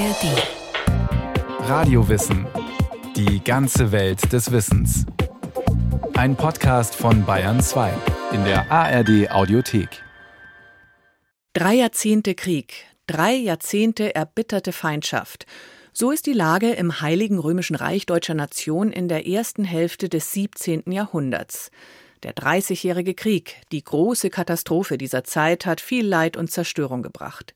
ARD. Radiowissen. Die ganze Welt des Wissens. Ein Podcast von Bayern 2 in der ARD Audiothek. Drei Jahrzehnte Krieg, drei Jahrzehnte erbitterte Feindschaft. So ist die Lage im Heiligen Römischen Reich deutscher Nation in der ersten Hälfte des 17. Jahrhunderts. Der Dreißigjährige Krieg, die große Katastrophe dieser Zeit, hat viel Leid und Zerstörung gebracht.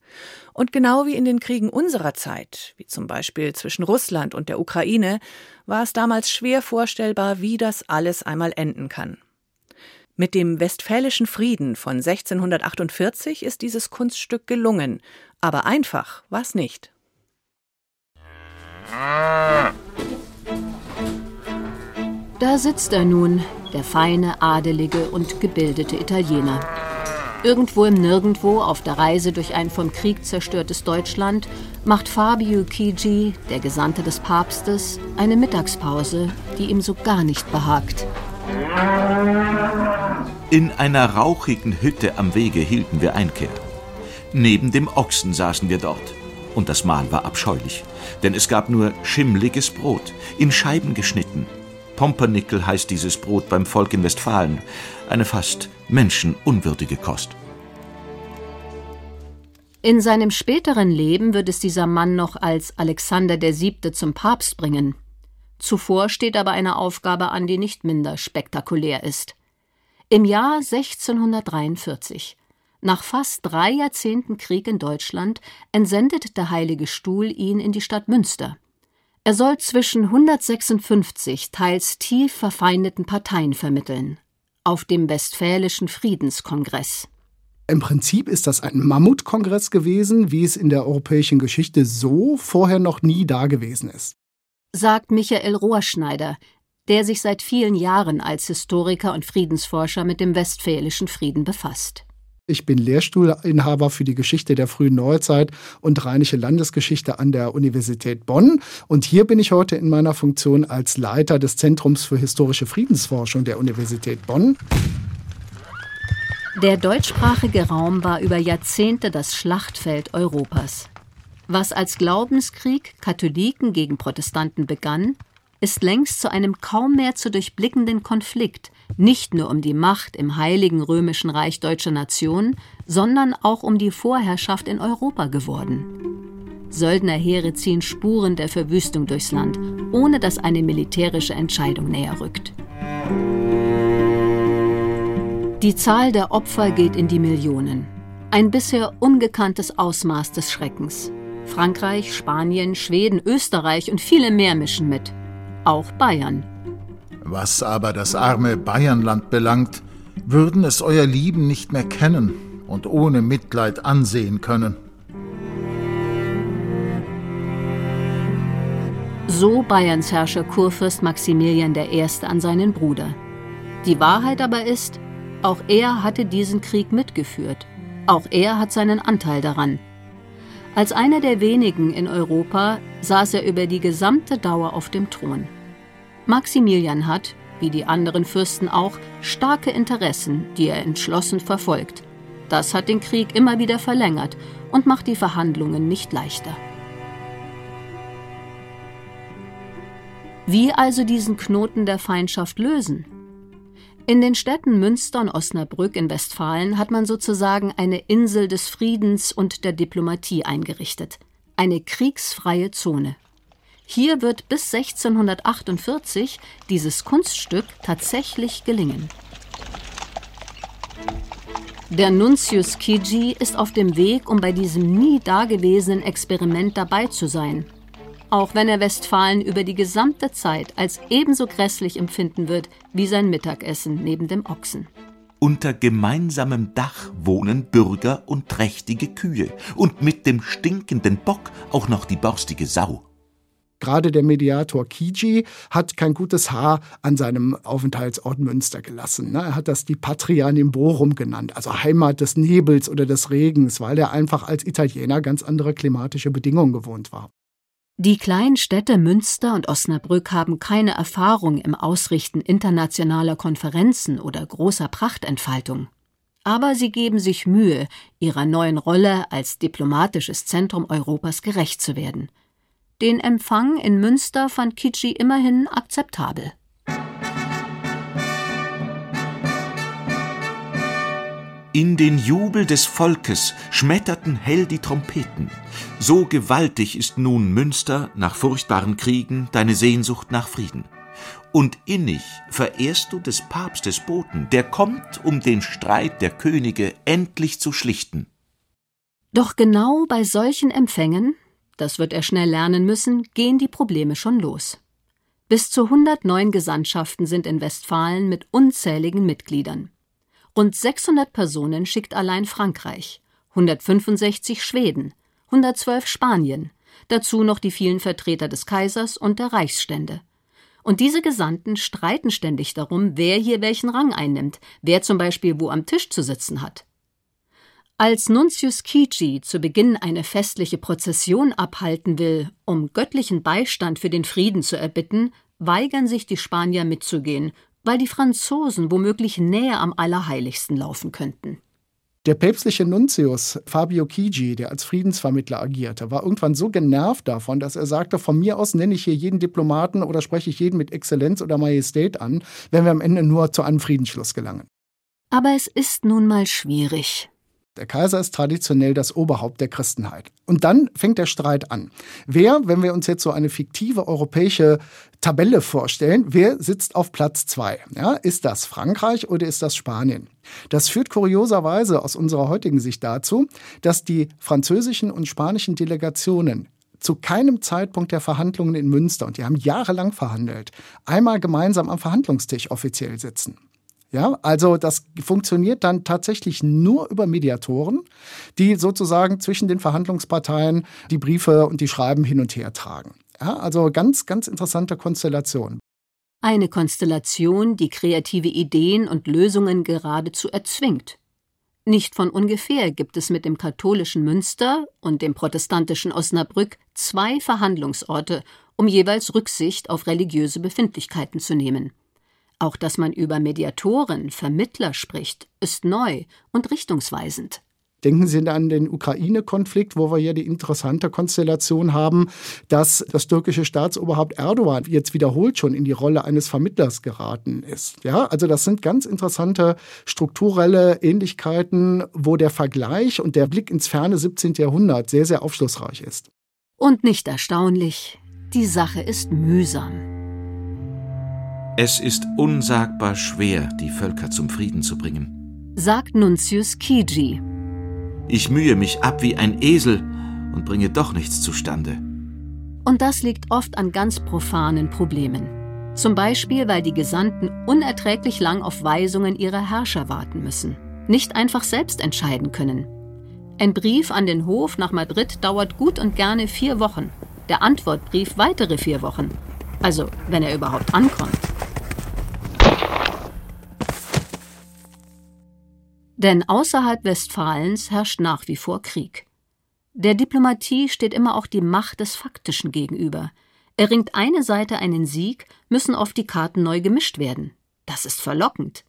Und genau wie in den Kriegen unserer Zeit, wie zum Beispiel zwischen Russland und der Ukraine, war es damals schwer vorstellbar, wie das alles einmal enden kann. Mit dem Westfälischen Frieden von 1648 ist dieses Kunststück gelungen, aber einfach war es nicht. Da sitzt er nun, der feine, adelige und gebildete Italiener. Irgendwo im Nirgendwo auf der Reise durch ein vom Krieg zerstörtes Deutschland macht Fabio Chigi, der Gesandte des Papstes, eine Mittagspause, die ihm so gar nicht behagt. In einer rauchigen Hütte am Wege hielten wir Einkehr. Neben dem Ochsen saßen wir dort. Und das Mahl war abscheulich, denn es gab nur schimmliges Brot, in Scheiben geschnitten, Pompernickel heißt dieses Brot beim Volk in Westfalen. Eine fast menschenunwürdige Kost. In seinem späteren Leben wird es dieser Mann noch als Alexander VII. zum Papst bringen. Zuvor steht aber eine Aufgabe an, die nicht minder spektakulär ist. Im Jahr 1643, nach fast drei Jahrzehnten Krieg in Deutschland, entsendet der Heilige Stuhl ihn in die Stadt Münster. Er soll zwischen 156 teils tief verfeindeten Parteien vermitteln. Auf dem Westfälischen Friedenskongress. Im Prinzip ist das ein Mammutkongress gewesen, wie es in der europäischen Geschichte so vorher noch nie dagewesen ist. Sagt Michael Rohrschneider, der sich seit vielen Jahren als Historiker und Friedensforscher mit dem Westfälischen Frieden befasst. Ich bin Lehrstuhlinhaber für die Geschichte der frühen Neuzeit und rheinische Landesgeschichte an der Universität Bonn. Und hier bin ich heute in meiner Funktion als Leiter des Zentrums für historische Friedensforschung der Universität Bonn. Der deutschsprachige Raum war über Jahrzehnte das Schlachtfeld Europas. Was als Glaubenskrieg Katholiken gegen Protestanten begann, ist längst zu einem kaum mehr zu durchblickenden Konflikt, nicht nur um die Macht im Heiligen Römischen Reich deutscher Nation, sondern auch um die Vorherrschaft in Europa geworden. Söldnerheere ziehen Spuren der Verwüstung durchs Land, ohne dass eine militärische Entscheidung näher rückt. Die Zahl der Opfer geht in die Millionen. Ein bisher ungekanntes Ausmaß des Schreckens. Frankreich, Spanien, Schweden, Österreich und viele mehr mischen mit auch Bayern. Was aber das arme Bayernland belangt, würden es euer Lieben nicht mehr kennen und ohne Mitleid ansehen können. So Bayerns Herrscher Kurfürst Maximilian I. an seinen Bruder. Die Wahrheit aber ist, auch er hatte diesen Krieg mitgeführt. Auch er hat seinen Anteil daran. Als einer der wenigen in Europa saß er über die gesamte Dauer auf dem Thron. Maximilian hat, wie die anderen Fürsten auch, starke Interessen, die er entschlossen verfolgt. Das hat den Krieg immer wieder verlängert und macht die Verhandlungen nicht leichter. Wie also diesen Knoten der Feindschaft lösen? In den Städten Münster und Osnabrück in Westfalen hat man sozusagen eine Insel des Friedens und der Diplomatie eingerichtet, eine kriegsfreie Zone. Hier wird bis 1648 dieses Kunststück tatsächlich gelingen. Der Nuntius Chigi ist auf dem Weg, um bei diesem nie dagewesenen Experiment dabei zu sein. Auch wenn er Westfalen über die gesamte Zeit als ebenso grässlich empfinden wird wie sein Mittagessen neben dem Ochsen. Unter gemeinsamem Dach wohnen Bürger und trächtige Kühe und mit dem stinkenden Bock auch noch die borstige Sau. Gerade der Mediator Kiji hat kein gutes Haar an seinem Aufenthaltsort Münster gelassen. Ne? Er hat das die Patria Nimborum genannt, also Heimat des Nebels oder des Regens, weil er einfach als Italiener ganz andere klimatische Bedingungen gewohnt war. Die kleinen Städte Münster und Osnabrück haben keine Erfahrung im Ausrichten internationaler Konferenzen oder großer Prachtentfaltung. Aber sie geben sich Mühe, ihrer neuen Rolle als diplomatisches Zentrum Europas gerecht zu werden. Den Empfang in Münster fand Kitschi immerhin akzeptabel. In den Jubel des Volkes schmetterten hell die Trompeten. So gewaltig ist nun Münster nach furchtbaren Kriegen deine Sehnsucht nach Frieden. Und innig verehrst du des Papstes Boten, der kommt, um den Streit der Könige endlich zu schlichten. Doch genau bei solchen Empfängen, das wird er schnell lernen müssen, gehen die Probleme schon los. Bis zu 109 Gesandtschaften sind in Westfalen mit unzähligen Mitgliedern. Rund 600 Personen schickt allein Frankreich, 165 Schweden, 112 Spanien, dazu noch die vielen Vertreter des Kaisers und der Reichsstände. Und diese Gesandten streiten ständig darum, wer hier welchen Rang einnimmt, wer zum Beispiel wo am Tisch zu sitzen hat. Als Nuntius Kici zu Beginn eine festliche Prozession abhalten will, um göttlichen Beistand für den Frieden zu erbitten, weigern sich die Spanier mitzugehen weil die Franzosen womöglich näher am Allerheiligsten laufen könnten. Der päpstliche Nuntius Fabio Chigi, der als Friedensvermittler agierte, war irgendwann so genervt davon, dass er sagte, von mir aus nenne ich hier jeden Diplomaten oder spreche ich jeden mit Exzellenz oder Majestät an, wenn wir am Ende nur zu einem Friedensschluss gelangen. Aber es ist nun mal schwierig. Der Kaiser ist traditionell das Oberhaupt der Christenheit. Und dann fängt der Streit an. Wer, wenn wir uns jetzt so eine fiktive europäische Tabelle vorstellen, wer sitzt auf Platz zwei? Ja, ist das Frankreich oder ist das Spanien? Das führt kurioserweise aus unserer heutigen Sicht dazu, dass die französischen und spanischen Delegationen zu keinem Zeitpunkt der Verhandlungen in Münster, und die haben jahrelang verhandelt, einmal gemeinsam am Verhandlungstisch offiziell sitzen. Ja, also das funktioniert dann tatsächlich nur über Mediatoren, die sozusagen zwischen den Verhandlungsparteien die Briefe und die Schreiben hin und her tragen. Ja, also ganz, ganz interessante Konstellation. Eine Konstellation, die kreative Ideen und Lösungen geradezu erzwingt. Nicht von ungefähr gibt es mit dem katholischen Münster und dem protestantischen Osnabrück zwei Verhandlungsorte, um jeweils Rücksicht auf religiöse Befindlichkeiten zu nehmen. Auch dass man über Mediatoren, Vermittler spricht, ist neu und richtungsweisend. Denken Sie an den Ukraine-Konflikt, wo wir ja die interessante Konstellation haben, dass das türkische Staatsoberhaupt Erdogan jetzt wiederholt schon in die Rolle eines Vermittlers geraten ist. Ja, also das sind ganz interessante strukturelle Ähnlichkeiten, wo der Vergleich und der Blick ins ferne 17. Jahrhundert sehr, sehr aufschlussreich ist. Und nicht erstaunlich, die Sache ist mühsam. Es ist unsagbar schwer, die Völker zum Frieden zu bringen, sagt Nuntius Kiji. Ich mühe mich ab wie ein Esel und bringe doch nichts zustande. Und das liegt oft an ganz profanen Problemen. Zum Beispiel, weil die Gesandten unerträglich lang auf Weisungen ihrer Herrscher warten müssen, nicht einfach selbst entscheiden können. Ein Brief an den Hof nach Madrid dauert gut und gerne vier Wochen, der Antwortbrief weitere vier Wochen. Also, wenn er überhaupt ankommt. Denn außerhalb Westfalens herrscht nach wie vor Krieg. Der Diplomatie steht immer auch die Macht des Faktischen gegenüber. Erringt eine Seite einen Sieg, müssen oft die Karten neu gemischt werden. Das ist verlockend.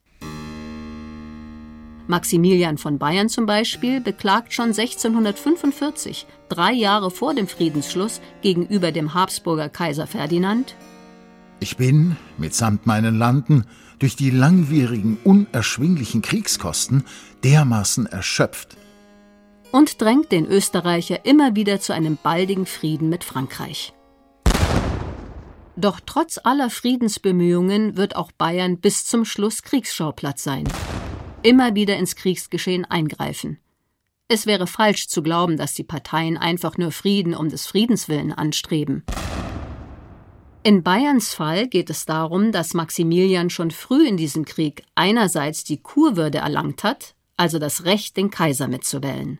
Maximilian von Bayern zum Beispiel beklagt schon 1645, drei Jahre vor dem Friedensschluss, gegenüber dem Habsburger Kaiser Ferdinand Ich bin, mitsamt meinen Landen, durch die langwierigen, unerschwinglichen Kriegskosten dermaßen erschöpft. Und drängt den Österreicher immer wieder zu einem baldigen Frieden mit Frankreich. Doch trotz aller Friedensbemühungen wird auch Bayern bis zum Schluss Kriegsschauplatz sein. Immer wieder ins Kriegsgeschehen eingreifen. Es wäre falsch zu glauben, dass die Parteien einfach nur Frieden um des Friedens willen anstreben. In Bayerns Fall geht es darum, dass Maximilian schon früh in diesem Krieg einerseits die Kurwürde erlangt hat, also das Recht, den Kaiser mitzuwählen.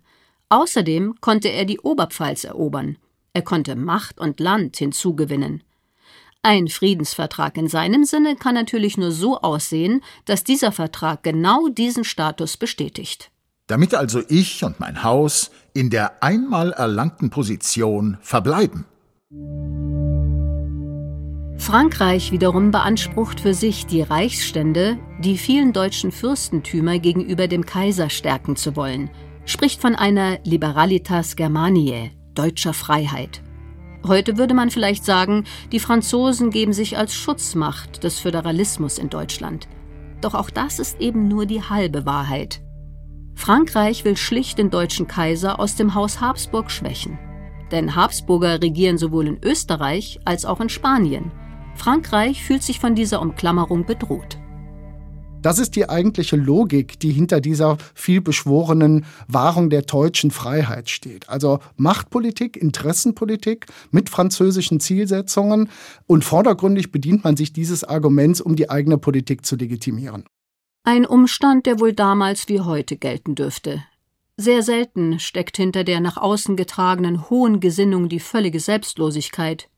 Außerdem konnte er die Oberpfalz erobern. Er konnte Macht und Land hinzugewinnen. Ein Friedensvertrag in seinem Sinne kann natürlich nur so aussehen, dass dieser Vertrag genau diesen Status bestätigt. Damit also ich und mein Haus in der einmal erlangten Position verbleiben. Frankreich wiederum beansprucht für sich die Reichsstände, die vielen deutschen Fürstentümer gegenüber dem Kaiser stärken zu wollen, spricht von einer Liberalitas Germaniae, deutscher Freiheit. Heute würde man vielleicht sagen, die Franzosen geben sich als Schutzmacht des Föderalismus in Deutschland. Doch auch das ist eben nur die halbe Wahrheit. Frankreich will schlicht den deutschen Kaiser aus dem Haus Habsburg schwächen. Denn Habsburger regieren sowohl in Österreich als auch in Spanien. Frankreich fühlt sich von dieser Umklammerung bedroht. Das ist die eigentliche Logik, die hinter dieser vielbeschworenen Wahrung der deutschen Freiheit steht. Also Machtpolitik, Interessenpolitik mit französischen Zielsetzungen und vordergründig bedient man sich dieses Arguments, um die eigene Politik zu legitimieren. Ein Umstand, der wohl damals wie heute gelten dürfte. Sehr selten steckt hinter der nach außen getragenen hohen Gesinnung die völlige Selbstlosigkeit.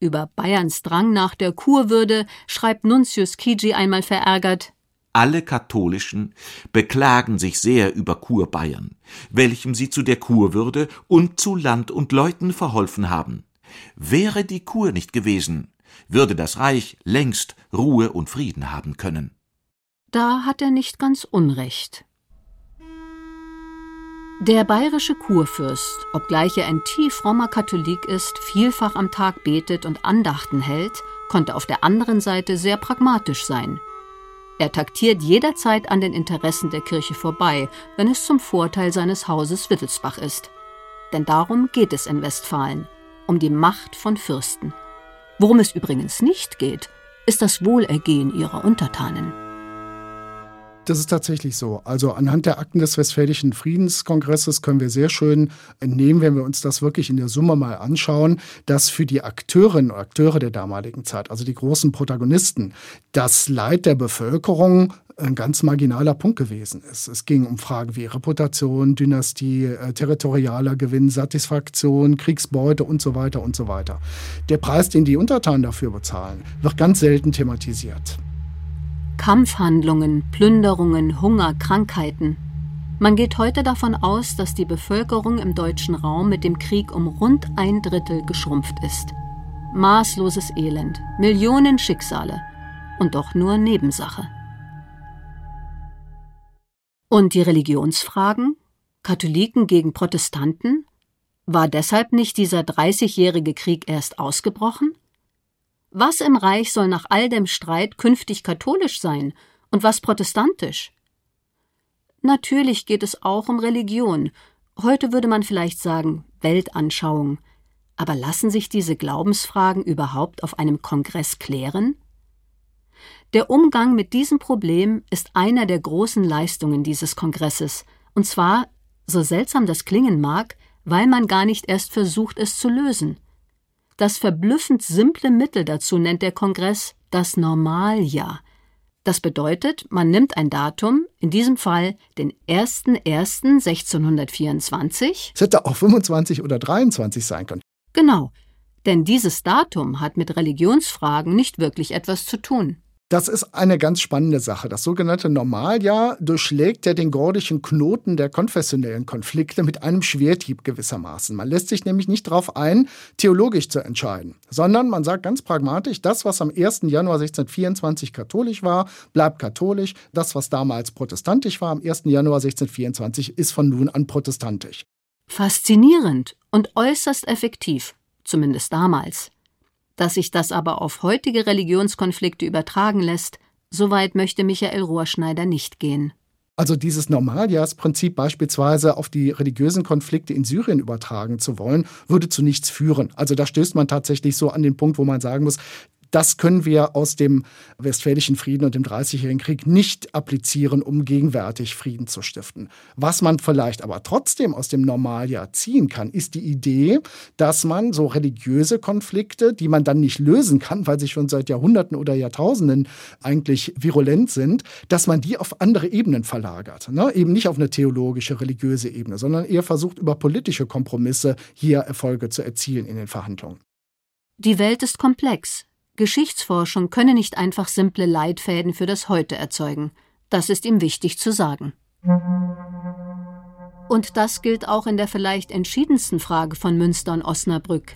Über Bayerns Drang nach der Kurwürde schreibt Nuntius Kiji einmal verärgert alle Katholischen beklagen sich sehr über Kurbayern, welchem sie zu der Kurwürde und zu Land und Leuten verholfen haben. Wäre die Kur nicht gewesen, würde das Reich längst Ruhe und Frieden haben können. Da hat er nicht ganz Unrecht. Der bayerische Kurfürst, obgleich er ein tief frommer Katholik ist, vielfach am Tag betet und Andachten hält, konnte auf der anderen Seite sehr pragmatisch sein – er taktiert jederzeit an den Interessen der Kirche vorbei, wenn es zum Vorteil seines Hauses Wittelsbach ist. Denn darum geht es in Westfalen, um die Macht von Fürsten. Worum es übrigens nicht geht, ist das Wohlergehen ihrer Untertanen. Das ist tatsächlich so. Also anhand der Akten des Westfälischen Friedenskongresses können wir sehr schön entnehmen, wenn wir uns das wirklich in der Summe mal anschauen, dass für die Akteurinnen und Akteure der damaligen Zeit, also die großen Protagonisten, das Leid der Bevölkerung ein ganz marginaler Punkt gewesen ist. Es ging um Fragen wie Reputation, Dynastie, äh, territorialer Gewinn, Satisfaktion, Kriegsbeute und so weiter und so weiter. Der Preis, den die Untertanen dafür bezahlen, wird ganz selten thematisiert. Kampfhandlungen, Plünderungen, Hunger, Krankheiten. Man geht heute davon aus, dass die Bevölkerung im deutschen Raum mit dem Krieg um rund ein Drittel geschrumpft ist. Maßloses Elend, Millionen Schicksale und doch nur Nebensache. Und die Religionsfragen? Katholiken gegen Protestanten? War deshalb nicht dieser Dreißigjährige Krieg erst ausgebrochen? Was im Reich soll nach all dem Streit künftig katholisch sein und was protestantisch? Natürlich geht es auch um Religion. Heute würde man vielleicht sagen Weltanschauung. Aber lassen sich diese Glaubensfragen überhaupt auf einem Kongress klären? Der Umgang mit diesem Problem ist einer der großen Leistungen dieses Kongresses, und zwar, so seltsam das klingen mag, weil man gar nicht erst versucht, es zu lösen. Das verblüffend simple Mittel dazu nennt der Kongress das Normaljahr. Das bedeutet, man nimmt ein Datum, in diesem Fall den 01.01.1624. Es hätte auch 25 oder 23 sein können. Genau, denn dieses Datum hat mit Religionsfragen nicht wirklich etwas zu tun. Das ist eine ganz spannende Sache. Das sogenannte Normaljahr durchschlägt ja den gordischen Knoten der konfessionellen Konflikte mit einem Schwerthieb gewissermaßen. Man lässt sich nämlich nicht darauf ein, theologisch zu entscheiden, sondern man sagt ganz pragmatisch, das, was am 1. Januar 1624 katholisch war, bleibt katholisch. Das, was damals protestantisch war, am 1. Januar 1624, ist von nun an protestantisch. Faszinierend und äußerst effektiv, zumindest damals. Dass sich das aber auf heutige Religionskonflikte übertragen lässt, soweit möchte Michael Rohrschneider nicht gehen. Also dieses Normaljahrsprinzip beispielsweise auf die religiösen Konflikte in Syrien übertragen zu wollen, würde zu nichts führen. Also da stößt man tatsächlich so an den Punkt, wo man sagen muss, das können wir aus dem Westfälischen Frieden und dem Dreißigjährigen Krieg nicht applizieren, um gegenwärtig Frieden zu stiften. Was man vielleicht aber trotzdem aus dem Normaljahr ziehen kann, ist die Idee, dass man so religiöse Konflikte, die man dann nicht lösen kann, weil sie schon seit Jahrhunderten oder Jahrtausenden eigentlich virulent sind, dass man die auf andere Ebenen verlagert. Ne? Eben nicht auf eine theologische, religiöse Ebene, sondern eher versucht, über politische Kompromisse hier Erfolge zu erzielen in den Verhandlungen. Die Welt ist komplex. Geschichtsforschung könne nicht einfach simple Leitfäden für das Heute erzeugen. Das ist ihm wichtig zu sagen. Und das gilt auch in der vielleicht entschiedensten Frage von Münster und Osnabrück.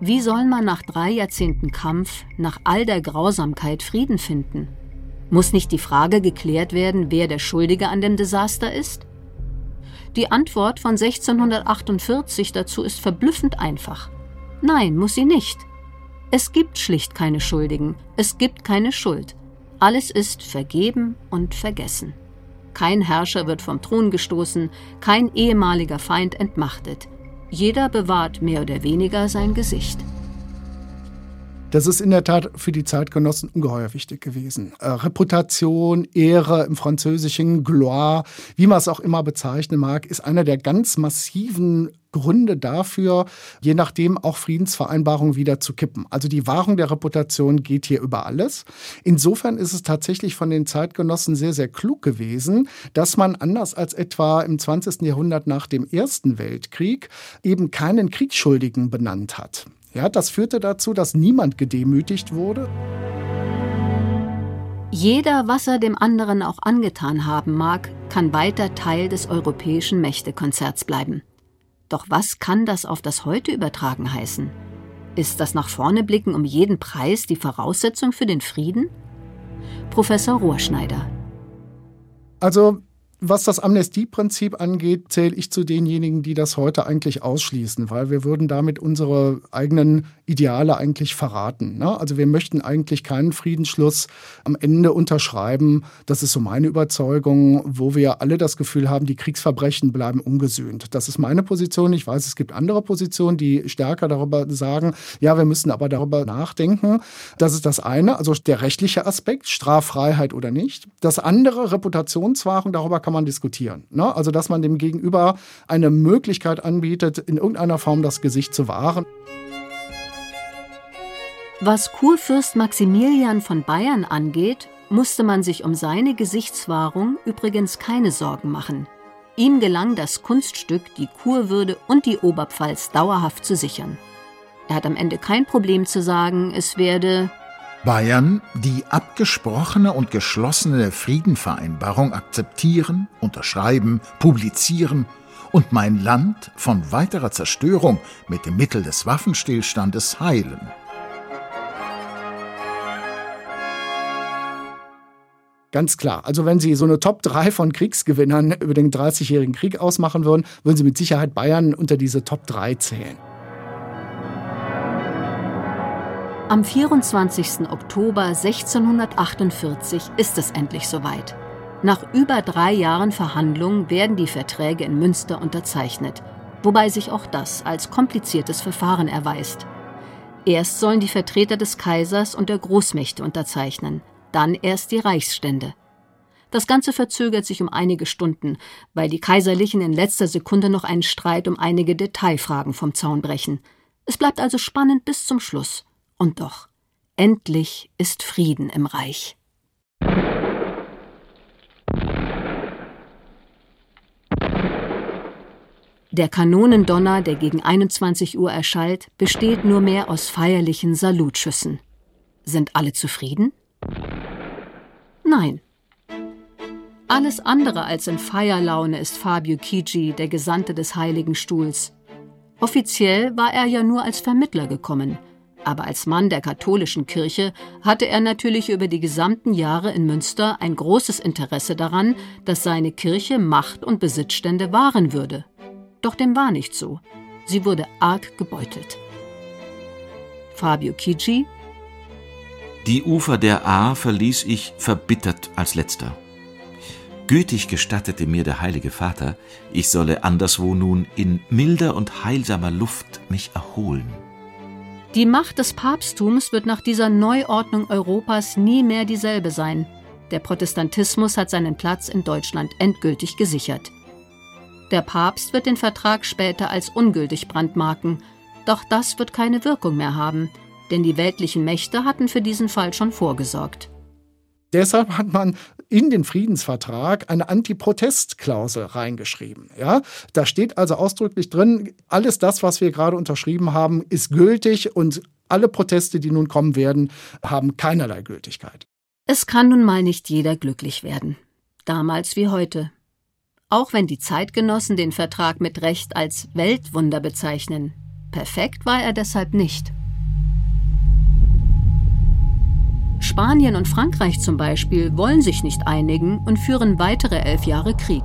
Wie soll man nach drei Jahrzehnten Kampf, nach all der Grausamkeit Frieden finden? Muss nicht die Frage geklärt werden, wer der Schuldige an dem Desaster ist? Die Antwort von 1648 dazu ist verblüffend einfach. Nein, muss sie nicht. Es gibt schlicht keine Schuldigen, es gibt keine Schuld. Alles ist vergeben und vergessen. Kein Herrscher wird vom Thron gestoßen, kein ehemaliger Feind entmachtet. Jeder bewahrt mehr oder weniger sein Gesicht. Das ist in der Tat für die Zeitgenossen ungeheuer wichtig gewesen. Äh, Reputation, Ehre im Französischen, Gloire, wie man es auch immer bezeichnen mag, ist einer der ganz massiven Gründe dafür, je nachdem auch Friedensvereinbarungen wieder zu kippen. Also die Wahrung der Reputation geht hier über alles. Insofern ist es tatsächlich von den Zeitgenossen sehr, sehr klug gewesen, dass man anders als etwa im 20. Jahrhundert nach dem Ersten Weltkrieg eben keinen Kriegsschuldigen benannt hat. Ja, das führte dazu, dass niemand gedemütigt wurde. Jeder, was er dem anderen auch angetan haben mag, kann weiter Teil des europäischen Mächtekonzerts bleiben. Doch was kann das auf das Heute übertragen heißen? Ist das nach vorne blicken um jeden Preis die Voraussetzung für den Frieden? Professor Rohrschneider. Also was das Amnestieprinzip angeht, zähle ich zu denjenigen, die das heute eigentlich ausschließen, weil wir würden damit unsere eigenen Ideale eigentlich verraten. Ne? Also wir möchten eigentlich keinen Friedensschluss am Ende unterschreiben. Das ist so meine Überzeugung, wo wir alle das Gefühl haben, die Kriegsverbrechen bleiben ungesühnt. Das ist meine Position. Ich weiß, es gibt andere Positionen, die stärker darüber sagen, ja, wir müssen aber darüber nachdenken. Das ist das eine, also der rechtliche Aspekt, Straffreiheit oder nicht. Das andere, Reputationswahrung, darüber kann man diskutieren. Ne? Also, dass man dem Gegenüber eine Möglichkeit anbietet, in irgendeiner Form das Gesicht zu wahren. Was Kurfürst Maximilian von Bayern angeht, musste man sich um seine Gesichtswahrung übrigens keine Sorgen machen. Ihm gelang das Kunststück, die Kurwürde und die Oberpfalz dauerhaft zu sichern. Er hat am Ende kein Problem zu sagen, es werde Bayern die abgesprochene und geschlossene Friedenvereinbarung akzeptieren, unterschreiben, publizieren und mein Land von weiterer Zerstörung mit dem Mittel des Waffenstillstandes heilen. Ganz klar. Also wenn Sie so eine Top 3 von Kriegsgewinnern über den 30-jährigen Krieg ausmachen würden, würden Sie mit Sicherheit Bayern unter diese Top 3 zählen. Am 24. Oktober 1648 ist es endlich soweit. Nach über drei Jahren Verhandlungen werden die Verträge in Münster unterzeichnet, wobei sich auch das als kompliziertes Verfahren erweist. Erst sollen die Vertreter des Kaisers und der Großmächte unterzeichnen, dann erst die Reichsstände. Das Ganze verzögert sich um einige Stunden, weil die Kaiserlichen in letzter Sekunde noch einen Streit um einige Detailfragen vom Zaun brechen. Es bleibt also spannend bis zum Schluss. Und doch, endlich ist Frieden im Reich. Der Kanonendonner, der gegen 21 Uhr erschallt, besteht nur mehr aus feierlichen Salutschüssen. Sind alle zufrieden? Nein. Alles andere als in Feierlaune ist Fabio Chigi, der Gesandte des Heiligen Stuhls. Offiziell war er ja nur als Vermittler gekommen – aber als Mann der katholischen Kirche hatte er natürlich über die gesamten Jahre in Münster ein großes Interesse daran, dass seine Kirche Macht und Besitzstände wahren würde. Doch dem war nicht so. Sie wurde arg gebeutelt. Fabio Chigi Die Ufer der A verließ ich verbittert als letzter. Gütig gestattete mir der Heilige Vater, ich solle anderswo nun in milder und heilsamer Luft mich erholen. Die Macht des Papsttums wird nach dieser Neuordnung Europas nie mehr dieselbe sein. Der Protestantismus hat seinen Platz in Deutschland endgültig gesichert. Der Papst wird den Vertrag später als ungültig brandmarken, doch das wird keine Wirkung mehr haben, denn die weltlichen Mächte hatten für diesen Fall schon vorgesorgt. Deshalb hat man in den Friedensvertrag eine Antiprotestklausel reingeschrieben. Ja, da steht also ausdrücklich drin, alles das, was wir gerade unterschrieben haben, ist gültig und alle Proteste, die nun kommen werden, haben keinerlei Gültigkeit. Es kann nun mal nicht jeder glücklich werden. Damals wie heute. Auch wenn die Zeitgenossen den Vertrag mit Recht als Weltwunder bezeichnen. Perfekt war er deshalb nicht. Spanien und Frankreich zum Beispiel wollen sich nicht einigen und führen weitere elf Jahre Krieg.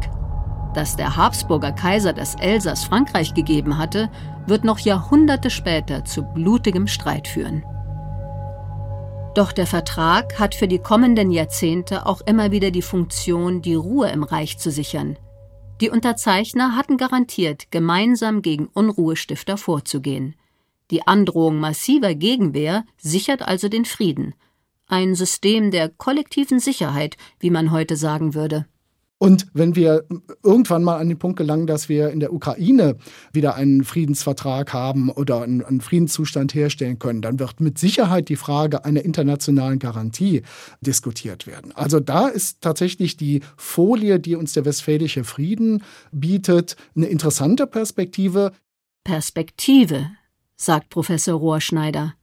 Dass der Habsburger Kaiser das Elsass Frankreich gegeben hatte, wird noch Jahrhunderte später zu blutigem Streit führen. Doch der Vertrag hat für die kommenden Jahrzehnte auch immer wieder die Funktion, die Ruhe im Reich zu sichern. Die Unterzeichner hatten garantiert, gemeinsam gegen Unruhestifter vorzugehen. Die Androhung massiver Gegenwehr sichert also den Frieden. Ein System der kollektiven Sicherheit, wie man heute sagen würde. Und wenn wir irgendwann mal an den Punkt gelangen, dass wir in der Ukraine wieder einen Friedensvertrag haben oder einen, einen, Friedenszustand herstellen können, dann wird mit Sicherheit die Frage einer internationalen Garantie diskutiert werden. Also da ist tatsächlich die Folie, die uns der westfälische Frieden bietet, eine interessante Perspektive. Perspektive, sagt Professor Rohrschneider.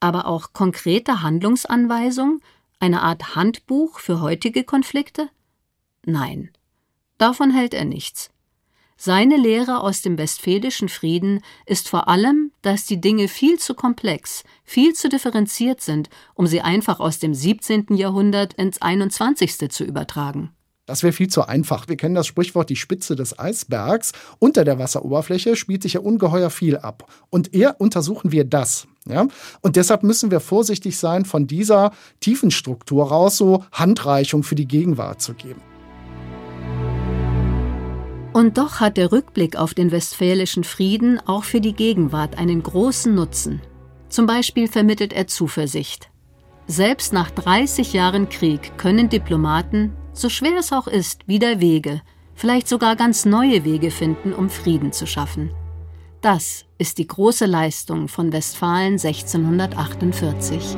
Aber auch konkrete Handlungsanweisungen, eine Art Handbuch für heutige Konflikte? Nein, davon hält er nichts. Seine Lehre aus dem westfälischen Frieden ist vor allem, dass die Dinge viel zu komplex, viel zu differenziert sind, um sie einfach aus dem 17. Jahrhundert ins 21. zu übertragen. Das wäre viel zu einfach. Wir kennen das Sprichwort die Spitze des Eisbergs. Unter der Wasseroberfläche spielt sich ja ungeheuer viel ab. Und eher untersuchen wir das. Ja? Und deshalb müssen wir vorsichtig sein, von dieser tiefen Struktur raus so Handreichung für die Gegenwart zu geben. Und doch hat der Rückblick auf den westfälischen Frieden auch für die Gegenwart einen großen Nutzen. Zum Beispiel vermittelt er Zuversicht. Selbst nach 30 Jahren Krieg können Diplomaten, so schwer es auch ist, wieder Wege, vielleicht sogar ganz neue Wege finden, um Frieden zu schaffen. Das ist die große Leistung von Westfalen 1648.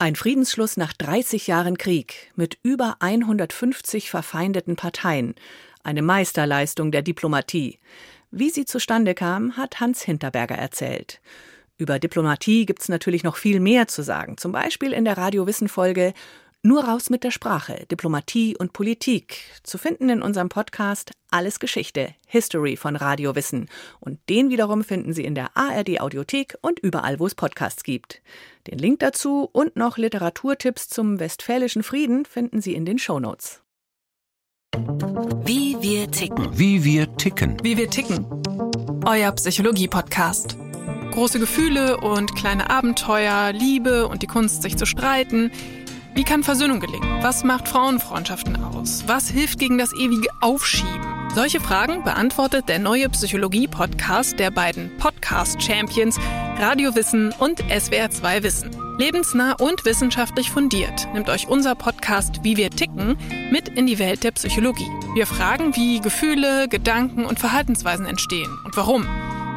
Ein Friedensschluss nach 30 Jahren Krieg mit über 150 verfeindeten Parteien. Eine Meisterleistung der Diplomatie. Wie sie zustande kam, hat Hans Hinterberger erzählt. Über Diplomatie gibt's natürlich noch viel mehr zu sagen. Zum Beispiel in der Radiowissen-Folge nur raus mit der Sprache, Diplomatie und Politik. Zu finden in unserem Podcast Alles Geschichte, History von Radio Wissen. Und den wiederum finden Sie in der ARD Audiothek und überall, wo es Podcasts gibt. Den Link dazu und noch Literaturtipps zum Westfälischen Frieden finden Sie in den Shownotes. Wie wir ticken. Wie wir ticken. Wie wir ticken. Euer Psychologie-Podcast. Große Gefühle und kleine Abenteuer, Liebe und die Kunst, sich zu streiten – wie kann Versöhnung gelingen? Was macht Frauenfreundschaften aus? Was hilft gegen das ewige Aufschieben? Solche Fragen beantwortet der neue Psychologie-Podcast der beiden Podcast-Champions Radio Wissen und SWR2 Wissen. Lebensnah und wissenschaftlich fundiert nimmt euch unser Podcast Wie wir ticken mit in die Welt der Psychologie. Wir fragen, wie Gefühle, Gedanken und Verhaltensweisen entstehen und warum.